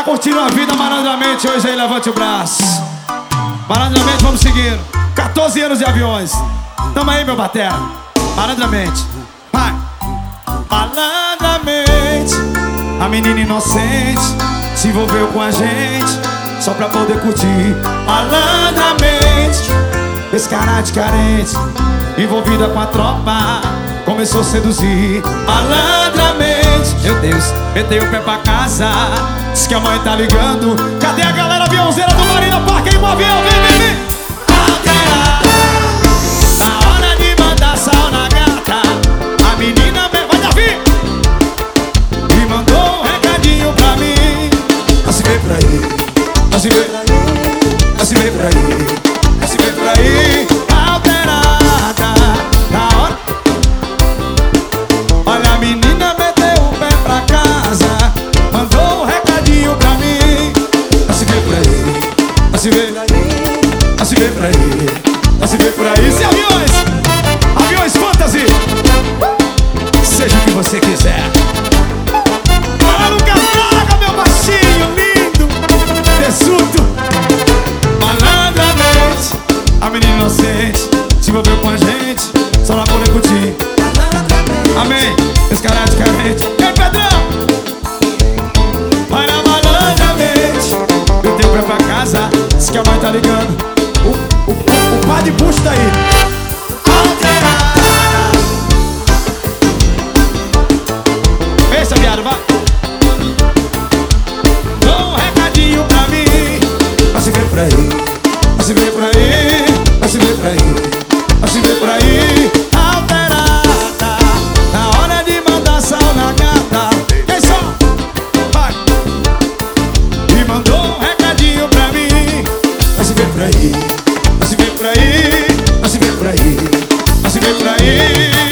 tá curtindo a vida malandramente hoje aí, levante o braço. Malandramente, vamos seguir. 14 anos de aviões. Tamo aí, meu batera. Malandramente. Vai. Malandramente. A menina inocente se envolveu com a gente só pra poder curtir. Malandramente. Esse cara de carente, envolvida com a tropa, começou a seduzir. Malandramente. Deus, o pé pra casa. Diz que a mãe tá ligando. Cadê a galera aviãozeira do Marina Parque avião? Vem, vem, vem. Altera. Na hora de mandar sal na gata, a menina vem, vai Davi. E mandou um recadinho pra mim. Assim vem por aí, assim vem por aí, assim vem por aí, assim vem por aí. Assim vem Assim vem por aí Assim vem por aí Se aviões Aviões fantasy Seja o que você quiser Para no catraca, meu baixinho lindo Tesudo Malandramente A menina inocente Se envolveu com a gente Só pra poder curtir Amém. Esse. isso daí. Alterada. Essa viado vai. Dou um recadinho pra mim. Vai se ver pra aí, vai se ver pra aí, vai se ver pra aí, mas se vê por aí. Alterada. Na hora de mandar sal na gata. É só. Vai. Me mandou um recadinho pra mim. Vai se ver pra aí. vai se ver pra aí se vê por aí, não se vê por aí.